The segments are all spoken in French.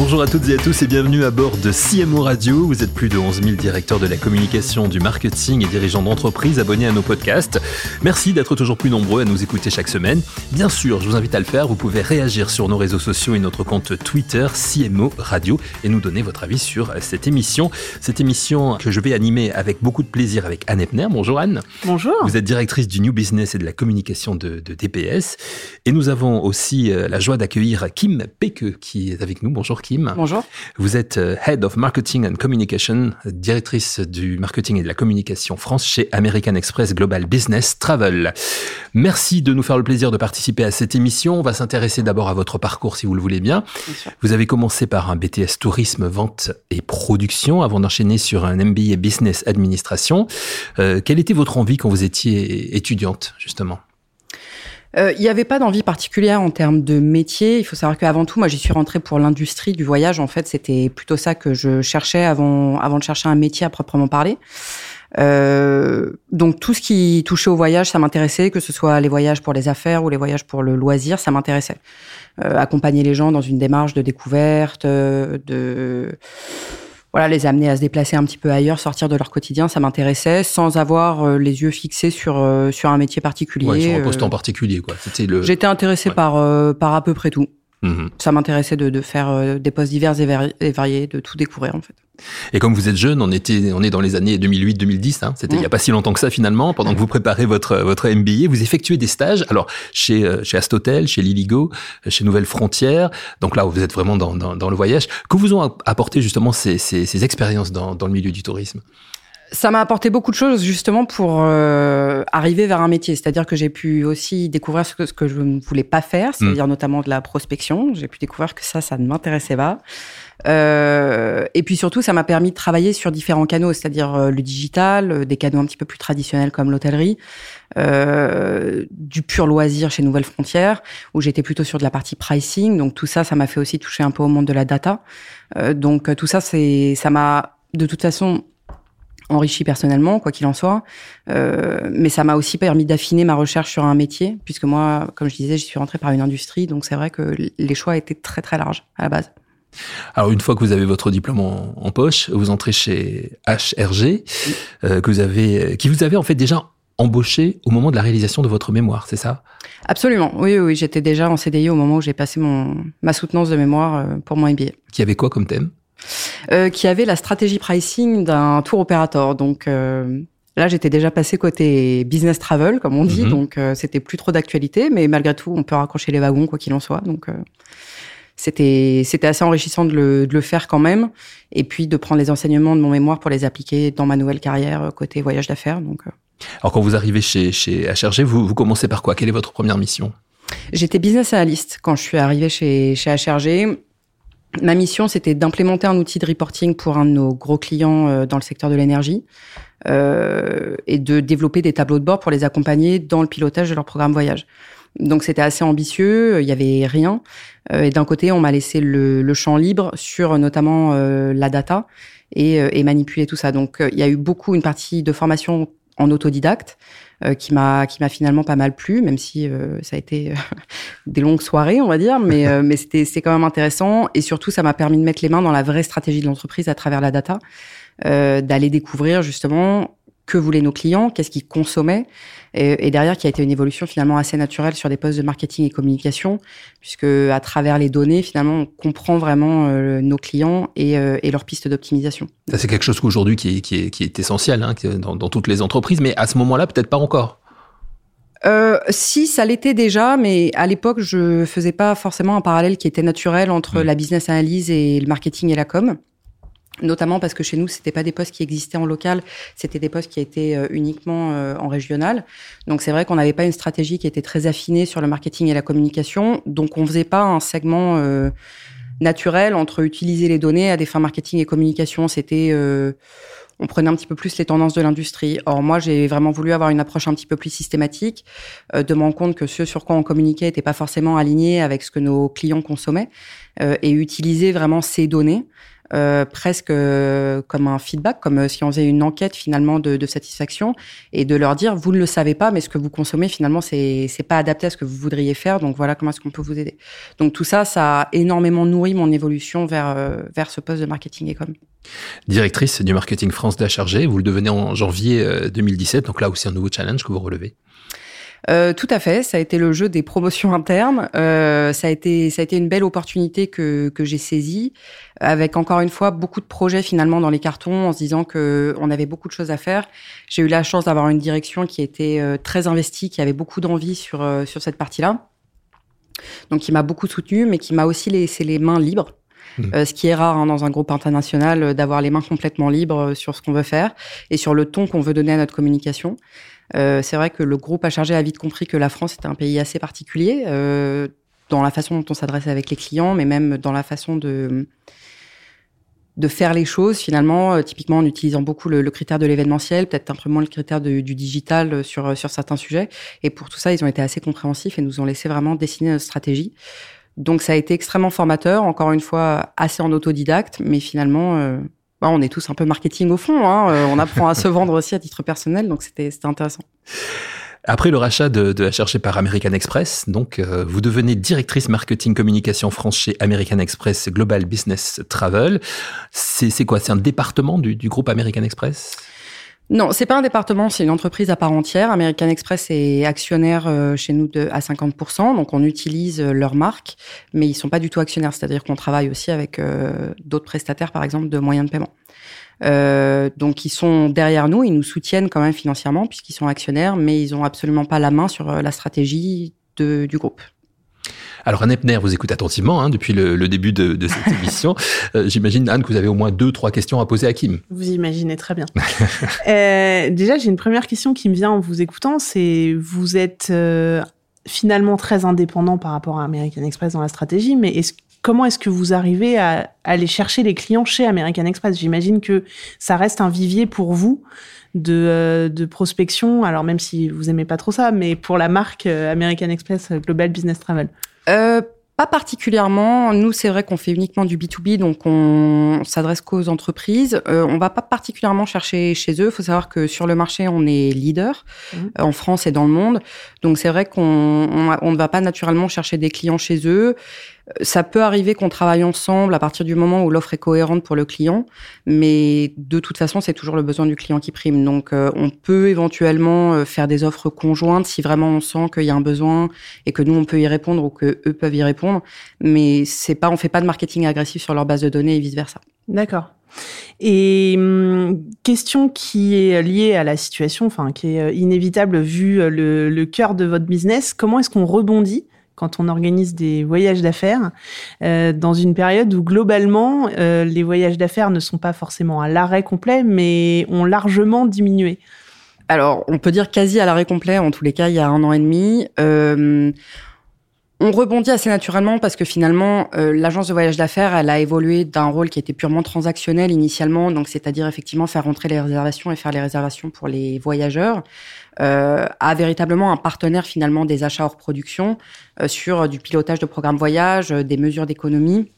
Bonjour à toutes et à tous et bienvenue à bord de CMO Radio. Vous êtes plus de 11 000 directeurs de la communication, du marketing et dirigeants d'entreprise abonnés à nos podcasts. Merci d'être toujours plus nombreux à nous écouter chaque semaine. Bien sûr, je vous invite à le faire. Vous pouvez réagir sur nos réseaux sociaux et notre compte Twitter CMO Radio et nous donner votre avis sur cette émission. Cette émission que je vais animer avec beaucoup de plaisir avec Anne Epner. Bonjour Anne. Bonjour. Vous êtes directrice du New Business et de la communication de, de DPS. Et nous avons aussi euh, la joie d'accueillir Kim Peke qui est avec nous. Bonjour Kim. Bonjour. Vous êtes euh, Head of Marketing and Communication, directrice du marketing et de la communication France chez American Express Global Business Travel. Merci de nous faire le plaisir de participer à cette émission. On va s'intéresser d'abord à votre parcours si vous le voulez bien. Vous avez commencé par un BTS tourisme, vente et production avant d'enchaîner sur un MBA business administration. Euh, quelle était votre envie quand vous étiez étudiante justement? Euh, il n'y avait pas d'envie particulière en termes de métier. Il faut savoir qu'avant tout, moi, j'y suis rentrée pour l'industrie du voyage. En fait, c'était plutôt ça que je cherchais avant, avant de chercher un métier à proprement parler. Euh, donc tout ce qui touchait au voyage, ça m'intéressait, que ce soit les voyages pour les affaires ou les voyages pour le loisir, ça m'intéressait. Euh, accompagner les gens dans une démarche de découverte, de voilà, les amener à se déplacer un petit peu ailleurs, sortir de leur quotidien, ça m'intéressait, sans avoir euh, les yeux fixés sur euh, sur un métier particulier. Ouais, sur un poste en euh. particulier, quoi. C'était le. J'étais intéressé par par à peu près tout. Mhm. Ça m'intéressait de, de faire des postes divers et variés, de tout découvrir en fait. Et comme vous êtes jeune, on était, on est dans les années 2008-2010. Hein, C'était il n'y a mm. pas si longtemps que ça finalement. Pendant que vous préparez votre votre MBA, vous effectuez des stages. Alors chez euh, chez Astotel, chez Liligo, euh, chez Nouvelles Frontières. Donc là, vous êtes vraiment dans, dans, dans le voyage. Que vous ont apporté justement ces, ces, ces expériences dans, dans le milieu du tourisme? Ça m'a apporté beaucoup de choses justement pour euh, arriver vers un métier. C'est-à-dire que j'ai pu aussi découvrir ce que, ce que je ne voulais pas faire, c'est-à-dire mm. notamment de la prospection. J'ai pu découvrir que ça, ça ne m'intéressait pas. Euh, et puis surtout, ça m'a permis de travailler sur différents canaux, c'est-à-dire euh, le digital, euh, des canaux un petit peu plus traditionnels comme l'hôtellerie, euh, du pur loisir chez Nouvelles Frontières, où j'étais plutôt sur de la partie pricing. Donc tout ça, ça m'a fait aussi toucher un peu au monde de la data. Euh, donc tout ça, c'est, ça m'a de toute façon enrichi personnellement, quoi qu'il en soit. Euh, mais ça m'a aussi permis d'affiner ma recherche sur un métier, puisque moi, comme je disais, je suis rentrée par une industrie, donc c'est vrai que les choix étaient très très larges à la base. Alors une fois que vous avez votre diplôme en, poche, vous entrez chez HRG, euh, que vous avez, qui vous avez en fait déjà embauché au moment de la réalisation de votre mémoire, c'est ça? Absolument, oui, oui, j'étais déjà en CDI au moment où j'ai passé mon, ma soutenance de mémoire euh, pour mon MBA. Qui avait quoi comme thème? Euh, Qui avait la stratégie pricing d'un tour opérateur. Donc là, j'étais déjà passé côté business travel, comme on dit, mhm. donc c'était plus trop d'actualité, mais malgré tout, on peut raccrocher les wagons quoi qu'il en soit. Donc c'était c'était assez enrichissant de le, de le, faire quand même et puis de prendre les enseignements de mon mémoire pour les appliquer dans ma nouvelle carrière euh, côté voyage d'affaires donc euh. alors quand vous arrivez chez chez HRG vous vous commencez par quoi? Quelle est votre première mission? J'étais business analyst quand je suis arrivée chez chez HRG Ma mission, c'était d'implémenter un outil de reporting pour un de nos gros clients euh, dans le secteur de l'énergie euh, et de développer des tableaux de bord pour les accompagner dans le pilotage de leur programme voyage. Donc c'était assez ambitieux, il y avait rien. Euh, et d'un côté, on m'a laissé le, le, champ libre sur notamment euh, la data et, euh, et, manipuler tout ça. Donc il y a eu beaucoup une partie de formation en autodidacte qui m'a qui m'a finalement pas mal plu, même si ça a été des longues soirées, on va dire, mais mais c'était quand même intéressant et surtout ça m'a permis de mettre les mains dans la vraie stratégie de l'entreprise à travers la data, d'aller découvrir justement que voulaient nos clients, qu'est-ce qu'ils consommaient, et, derrière qui a été une évolution finalement assez naturelle sur des postes de marketing et communication, puisque à travers les données, finalement, on comprend vraiment euh, nos clients et, euh, et leurs pistes d'optimisation. C'est quelque chose qu'aujourd'hui qui, qui, est, essentiel hein, dans toutes les entreprises, mais à ce moment-là, peut-être pas encore. Euh, si, ça l'était déjà, mais à l'époque, je faisais pas forcément un parallèle qui était naturel entre mmh. la business analyse et le marketing et la com notamment parce que chez nous, c'était pas des postes qui existaient en local, c'était des postes qui étaient euh, uniquement euh, en régional. Donc c'est vrai qu'on n'avait pas une stratégie qui était très affinée sur le marketing et la communication, donc on faisait pas un segment euh, naturel entre utiliser les données à des fins marketing et communication. C'était on prenait un petit peu plus les tendances de l'industrie. Or, moi, j'ai vraiment voulu avoir une approche un petit peu plus systématique, euh, de me rendre compte que ce sur quoi on communiquait n'était pas forcément aligné avec ce que nos clients consommaient, euh, et utiliser vraiment ces données euh, presque euh, comme un feedback, comme euh, si on faisait une enquête finalement de, de, satisfaction et de leur dire vous ne le savez pas, mais ce que vous consommez finalement c'est c'est pas adapté à ce que vous voudriez faire, donc voilà comment est-ce qu'on peut vous aider. Donc tout ça, ça a énormément nourri mon évolution vers vers ce poste de marketing et com. Directrice du marketing France d'Achargé, vous le devenez en janvier 2017, donc là aussi un nouveau challenge que vous relevez. Euh, tout à fait, ça a été le jeu des promotions internes. Euh, ça a été ça a été une belle opportunité que que j'ai saisie, avec encore une fois beaucoup de projets finalement dans les cartons, en se disant que on avait beaucoup de choses à faire. J'ai eu la chance d'avoir une direction qui était euh, très investie, qui avait beaucoup d'envie sur euh, sur cette partie-là, donc qui m'a beaucoup soutenu, mais qui m'a aussi laissé les mains libres. Mmh. Euh, ce qui est rare hein, dans un groupe international d'avoir les mains complètement libres sur ce qu'on veut faire et sur le ton qu'on veut donner à notre communication. Euh, c'est vrai que le groupe a chargé a vite compris que la France était un pays assez particulier euh, dans la façon dont on s'adresse avec les clients, mais même dans la façon de de faire les choses finalement, euh, typiquement en utilisant beaucoup le, critère de l'événementiel, peut-être un peu moins le critère du digital sur sur certains sujets. Et pour tout ça, ils ont été assez compréhensifs et nous ont laissé vraiment dessiner notre stratégie. Donc ça a été extrêmement formateur, encore une fois assez en autodidacte, mais finalement euh, bah, on est tous un peu marketing au fond. Hein. Euh, on apprend à se vendre aussi à titre personnel, donc c'était intéressant. Après le rachat de, de HRG par American Express, donc euh, vous devenez directrice marketing communication France chez American Express Global Business Travel. C'est quoi? C'est un département du, du groupe American Express? Non, c'est pas un département, c'est une entreprise à part entière. American Express est actionnaire euh, chez nous de, à 50%, donc on utilise euh, leur marque, mais ils sont pas du tout actionnaires, c'est-à-dire qu'on travaille aussi avec euh, d'autres prestataires, par exemple, de moyens de paiement. Euh, donc ils sont derrière nous, ils nous soutiennent quand même financièrement puisqu'ils sont actionnaires, mais ils ont absolument pas la main sur la stratégie de, du groupe. Alors Anne Epner vous écoute attentivement hein, depuis le, le, début de, de cette émission. Euh, J'imagine Anne que vous avez au moins deux trois questions à poser à Kim. Vous imaginez très bien. euh, déjà j'ai une première question qui me vient en vous écoutant, c'est vous êtes euh, finalement très indépendant par rapport à American Express dans la stratégie, mais est-ce comment est-ce que vous arrivez à, aller chercher les clients chez American Express? J'imagine que ça reste un vivier pour vous de, de, prospection, alors même si vous aimez pas trop ça, mais pour la marque American Express Global Business Travel. Euh, pas particulièrement. Nous, c'est vrai qu'on fait uniquement du B2B, donc on s'adresse qu'aux entreprises. Euh, on va pas particulièrement chercher chez eux. Il faut savoir que sur le marché, on est leader mmh. en France et dans le monde. Donc c'est vrai qu'on on, on ne va pas naturellement chercher des clients chez eux. Ça peut arriver qu'on travaille ensemble à partir du moment où l'offre est cohérente pour le client, mais de toute façon, c'est toujours le besoin du client qui prime. Donc, euh, on peut éventuellement euh, faire des offres conjointes si vraiment on sent qu'il y a un besoin et que nous on peut y répondre ou que eux peuvent y répondre. Mais c'est pas, on fait pas de marketing agressif sur leur base de données et vice versa. D'accord. Et hum, question qui est liée à la situation, enfin qui est euh, inévitable vu le, le cœur de votre business. Comment est-ce qu'on rebondit quand on organise des voyages d'affaires, euh, dans une période où globalement euh, les voyages d'affaires ne sont pas forcément à l'arrêt complet, mais ont largement diminué. Alors, on peut dire quasi à l'arrêt complet, en tous les cas, il y a un an et demi. Euh, on rebondit assez naturellement parce que finalement, euh, l'agence de voyage d'affaires, elle a évolué d'un rôle qui était purement transactionnel initialement, donc c'est-à-dire effectivement faire rentrer les réservations et faire les réservations pour les voyageurs, euh, à véritablement un partenaire finalement des achats hors production euh, sur du pilotage de programmes voyage, euh, des mesures d'économie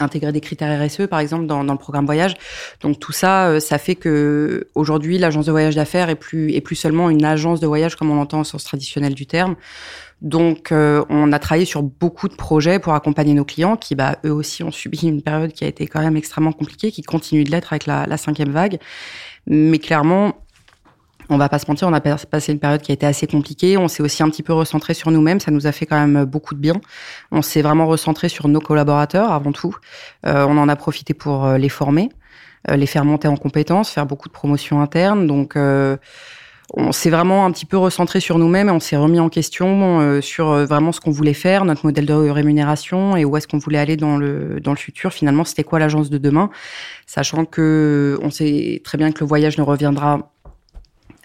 intégrer des critères RSE par exemple dans, dans, le programme voyage. Donc tout ça, euh, ça fait que aujourd'hui l'agence de voyage d'affaires est plus est plus seulement une agence de voyage comme on l'entend au sens traditionnel du terme. Donc, euh, on a travaillé sur beaucoup de projets pour accompagner nos clients qui, bah, eux aussi, ont subi une période qui a été quand même extrêmement compliquée, qui continue de l'être avec la, la, cinquième vague. Mais clairement, on va pas se mentir, on a passé une période qui a été assez compliquée. On s'est aussi un petit peu recentré sur nous-mêmes. Ça nous a fait quand même beaucoup de bien. On s'est vraiment recentré sur nos collaborateurs avant tout. Euh, on en a profité pour euh, les former, euh, les faire monter en compétences, faire beaucoup de promotions internes. Donc, euh, on s'est vraiment un petit peu recentré sur nous-mêmes et on s'est remis en question euh, sur euh, vraiment ce qu'on voulait faire, notre modèle de rémunération et où est-ce qu'on voulait aller dans le dans le futur. Finalement, c'était quoi l'agence de demain, sachant que on sait très bien que le voyage ne reviendra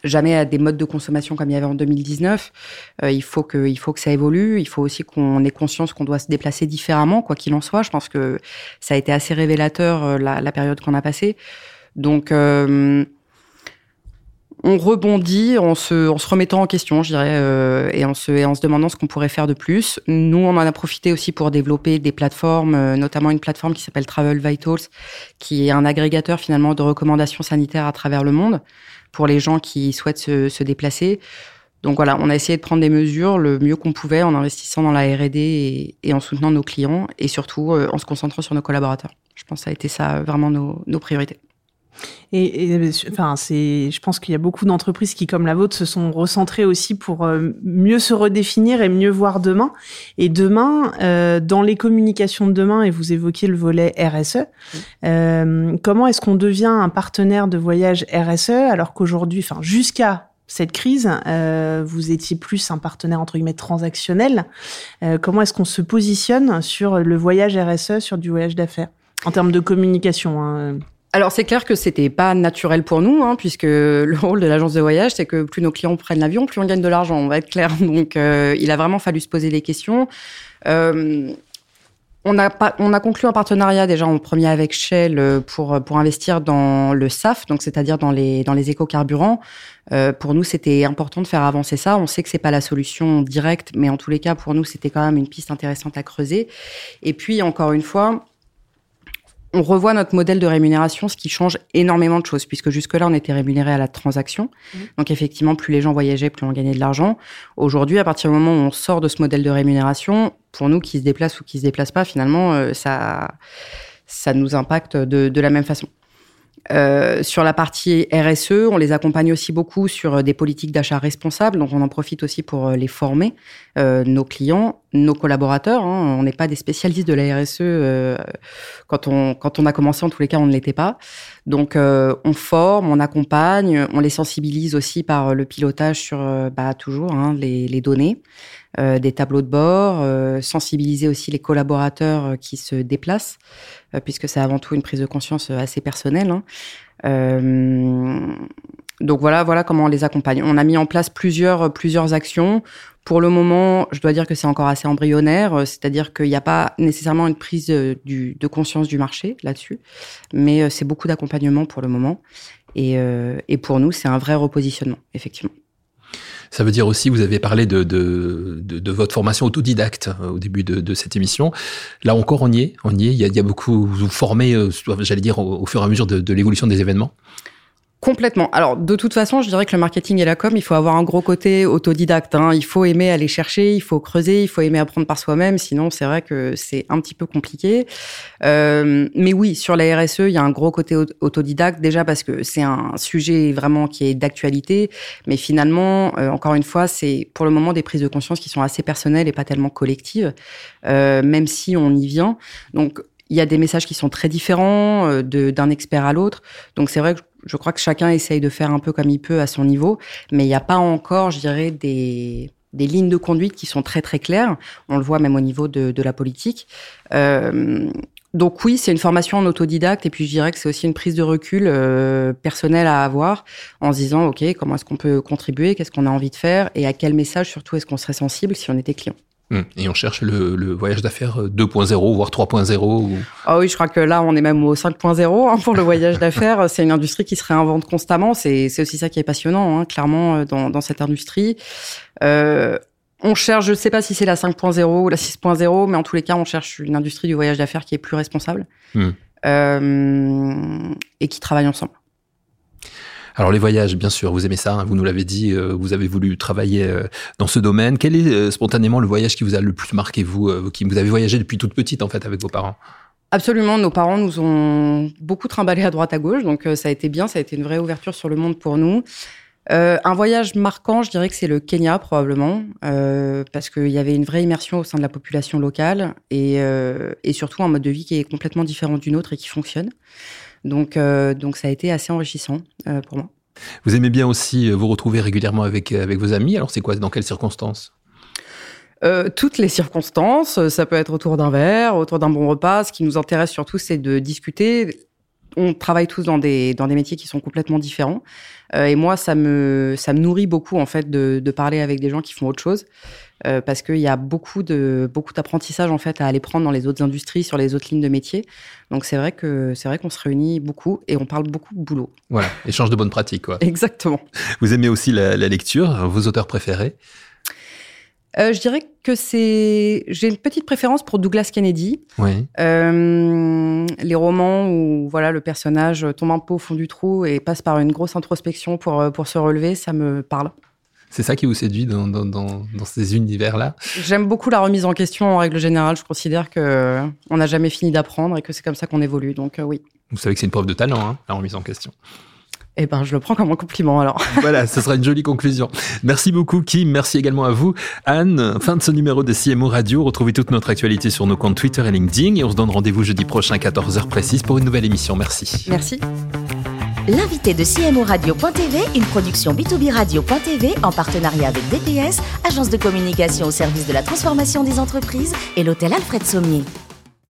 jamais à des modes de consommation comme il y avait en 2019. Euh, il faut que, il faut que ça évolue. Il faut aussi qu'on ait conscience qu'on doit se déplacer différemment, quoi qu'il en soit. Je pense que ça a été assez révélateur euh, la, période qu'on a passée. Donc, euh, on rebondit en se, en se remettant en question, je dirais, euh, et, en se, et en se demandant ce qu'on pourrait faire de plus. Nous, on en a profité aussi pour développer des plateformes, euh, notamment une plateforme qui s'appelle Travel Vitals, qui est un agrégateur finalement de recommandations sanitaires à travers le monde pour les gens qui souhaitent se, se déplacer. Donc voilà, on a essayé de prendre des mesures le mieux qu'on pouvait en investissant dans la R&D et, en soutenant nos clients et surtout euh, en se concentrant sur nos collaborateurs. Je pense que ça a été ça vraiment nos, nos priorités. Et, et, enfin, c'est, je pense qu'il y a beaucoup d'entreprises qui, comme la vôtre, se sont recentrées aussi pour euh, mieux se redéfinir et mieux voir demain. Et demain, euh, dans les communications de demain, et vous évoquiez le volet RSE, euh, comment est-ce qu'on devient un partenaire de voyage RSE alors qu'aujourd'hui, enfin, jusqu'à cette crise, euh, vous étiez plus un partenaire entre guillemets transactionnel. Euh, comment est-ce qu'on se positionne sur le voyage RSE, sur du voyage d'affaires? En termes de communication hein alors c'est clair que c'était pas naturel pour nous, hein, puisque le rôle de l'agence de voyage, c'est que plus nos clients prennent l'avion, plus on gagne de l'argent. On va être clair. Donc euh, il a vraiment fallu se poser des questions. Euh, on a, pas, on a conclu un partenariat déjà en premier avec Shell pour, pour investir dans le SAF, donc c'est-à-dire dans les, dans les éco-carburants. Euh, pour nous, c'était important de faire avancer ça. On sait que c'est pas la solution directe, mais en tous les cas, pour nous, c'était quand même une piste intéressante à creuser. Et puis, encore une fois, on revoit notre modèle de rémunération, ce qui change énormément de choses, puisque jusque-là, on était rémunéré à la transaction. Mmh. Donc, effectivement, plus les gens voyageaient, plus on gagnait de l'argent. Aujourd'hui, à partir du moment où on sort de ce modèle de rémunération, pour nous qui se déplacent ou qui se déplacent pas, finalement, euh, ça, ça nous impacte de, de la même façon. Euh, sur la partie RSE, on les accompagne aussi beaucoup sur des politiques d'achat responsables, donc on en profite aussi pour euh, les former, euh, nos clients, nos collaborateurs. Hein. On n'est pas des spécialistes de la RSE. Euh, quand, on, quand on a commencé, en tous les cas, on ne l'était pas. Donc euh, on forme, on accompagne, on les sensibilise aussi par le pilotage sur bah, toujours hein, les, les, données. Euh, des tableaux de bord, euh, sensibiliser aussi les collaborateurs euh, qui se déplacent, puisque c'est avant tout une prise de conscience assez personnelle. Hein. Donc voilà, voilà comment on les accompagne. On a mis en place plusieurs plusieurs actions. Pour le moment, je dois dire que c'est encore assez embryonnaire, c'est-à-dire qu'il n'y a pas nécessairement une prise du, de conscience du marché là-dessus, mais c'est beaucoup d'accompagnement pour le moment. Et, et pour nous, c'est un vrai repositionnement, effectivement. Ça veut dire aussi, vous avez parlé de, de, de, votre formation autodidacte euh, au début de, de, cette émission. Là encore, on y est. On y est. Il y a, il y a beaucoup, vous formez, euh, j'allais dire, au, au, fur et à mesure de, l'évolution des événements? Complètement. Alors, de toute façon, je dirais que le marketing et la com, il faut avoir un gros côté autodidacte. Hein. Il faut aimer aller chercher, il faut creuser, il faut aimer apprendre par soi-même. Sinon, c'est vrai que c'est un petit peu compliqué. Euh, mais oui, sur la RSE, il y a un gros côté autodidacte. Déjà parce que c'est un sujet vraiment qui est d'actualité. Mais finalement, euh, encore une fois, c'est pour le moment des prises de conscience qui sont assez personnelles et pas tellement collectives, euh, même si on y vient. Donc, il y a des messages qui sont très différents euh, d'un expert à l'autre. Donc c'est vrai que je crois que chacun essaye de faire un peu comme il peut à son niveau, mais il n'y a pas encore, je dirais, des, des lignes de conduite qui sont très très claires. On le voit même au niveau de, de la politique. Euh, donc oui, c'est une formation en autodidacte et puis je dirais que c'est aussi une prise de recul euh, personnelle à avoir en se disant ok comment est-ce qu'on peut contribuer, qu'est-ce qu'on a envie de faire? Et à quel message surtout est-ce qu'on serait sensible si on était client? Hum. Et on cherche le, le voyage d'affaires 2.0, voire 3.0 ou... Ah oui, je crois que là, on est même au 5.0 hein, pour le voyage d'affaires. C'est une industrie qui se réinvente constamment. C'est aussi ça qui est passionnant, hein, clairement, euh, dans, dans, cette industrie. Euh, on cherche, je ne sais pas si c'est la 5.0 ou la 6.0, mais en tous les cas, on cherche une industrie du voyage d'affaires qui est plus responsable mmh. euh, et qui travaille ensemble. Alors les voyages, bien sûr, vous aimez ça, hein, vous nous l'avez dit, euh, vous avez voulu travailler euh, dans ce domaine. Quel est euh, spontanément le voyage qui vous a le plus marqué, vous, qui vous avez voyagé depuis toute petite en fait avec vos parents? Absolument, nos parents nous ont beaucoup trimballé à droite à gauche, donc ça a été bien, ça a été une vraie ouverture sur le monde pour nous. Un voyage marquant, je dirais que c'est le Kenya probablement, parce qu'il y avait une vraie immersion au sein de la population locale et, et surtout un mode de vie qui est complètement différent du nôtre et qui fonctionne. Donc, euh, donc ça a été assez enrichissant euh, pour moi. Vous aimez bien aussi euh, vous retrouver régulièrement avec, avec vos amis. Alors c'est quoi Dans quelles circonstances? Euh, toutes les circonstances, ça peut être autour d'un verre, autour d'un bon repas. Ce qui nous intéresse surtout, c'est de discuter on travaille tous dans des, dans des métiers qui sont complètement différents. Euh, et moi, ça me, ça me nourrit beaucoup, en fait, de, de parler avec des gens qui font autre chose. Euh, parce qu'il y a beaucoup de beaucoup d'apprentissage en fait à aller prendre dans les autres industries, sur les autres lignes de métier. Donc c'est vrai que c'est vrai qu'on se réunit beaucoup et on parle beaucoup de boulot. Voilà, échange de bonnes pratiques quoi. Exactement. Vous aimez aussi la, la lecture, vos auteurs préférés euh, je dirais que c'est. J'ai une petite préférence pour Douglas Kennedy. Oui. Euh, les romans où voilà le personnage tombe un peu au fond du trou et passe par une grosse introspection pour pour se relever, ça me parle. C'est ça qui vous séduit dans, dans, dans, dans ces univers-là? J'aime beaucoup la remise en question en règle générale. Je considère que on n'a jamais fini d'apprendre et que c'est comme ça qu'on évolue. Donc euh, oui. Vous savez que c'est une preuve de talent, hein, la remise en question. Eh ben, je le prends comme un compliment alors. voilà, ce sera une jolie conclusion. Merci beaucoup Kim, merci également à vous Anne. Fin de ce numéro de CMO Radio. Retrouvez toute notre actualité sur nos comptes Twitter et LinkedIn et on se donne rendez-vous jeudi prochain à 14h précise pour une nouvelle émission. Merci. Merci. L'invité de CMO Radio.tv, une production B2B Radio.tv en partenariat avec DPS, agence de communication au service de la transformation des entreprises et l'hôtel Alfred Sommier.